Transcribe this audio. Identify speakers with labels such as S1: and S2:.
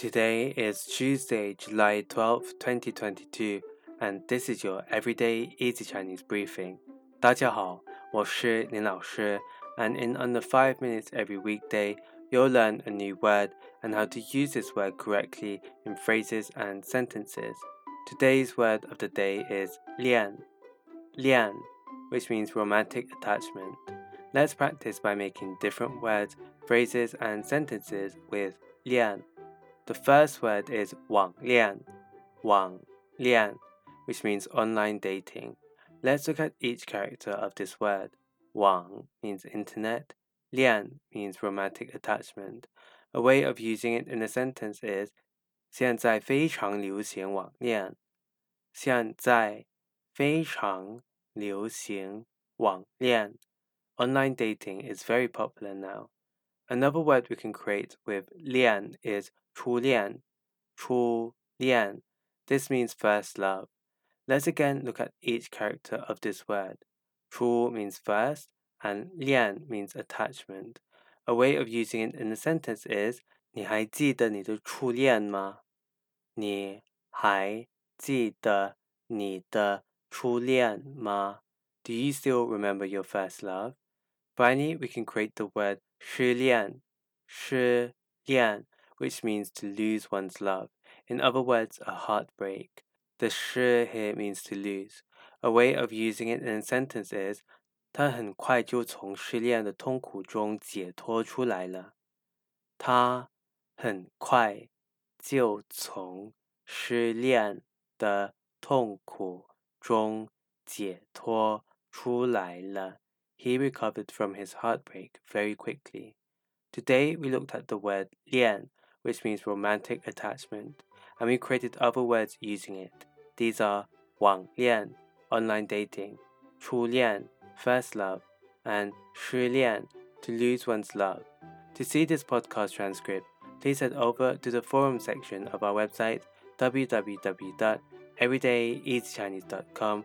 S1: Today is Tuesday, July 12, 2022, and this is your everyday easy Chinese briefing. 大家好，我是林老师, and in under 5 minutes every weekday, you'll learn a new word and how to use this word correctly in phrases and sentences. Today's word of the day is lian, lian, which means romantic attachment. Let's practice by making different words, phrases, and sentences with lian. The first word is 网恋,网恋, which means online dating. Let's look at each character of this word. 网 means internet, 恋 means romantic attachment. A way of using it in a sentence is 现在非常流行网恋。现在非常流行网恋。Online dating is very popular now. Another word we can create with 恋 is 初恋,初恋. This means first love. Let's again look at each character of this word. 初 means first and 恋 means attachment. A way of using it in a sentence is 你还记得你的初恋吗？你还记得你的初恋吗？Do you still remember your first love? Finally, we can create the word 失恋,失恋 which means to lose one's love. In other words, a heartbreak. The 失 here means to lose. A way of using it in a sentence is 他很快就从失恋的痛苦中解脱出来了。他很快就从失恋的痛苦中解脱出来了。 he recovered from his heartbreak very quickly. Today, we looked at the word lian, which means romantic attachment, and we created other words using it. These are wang lian, online dating, chu lian, first love, and shi lian, to lose one's love. To see this podcast transcript, please head over to the forum section of our website www.everydayeasychinese.com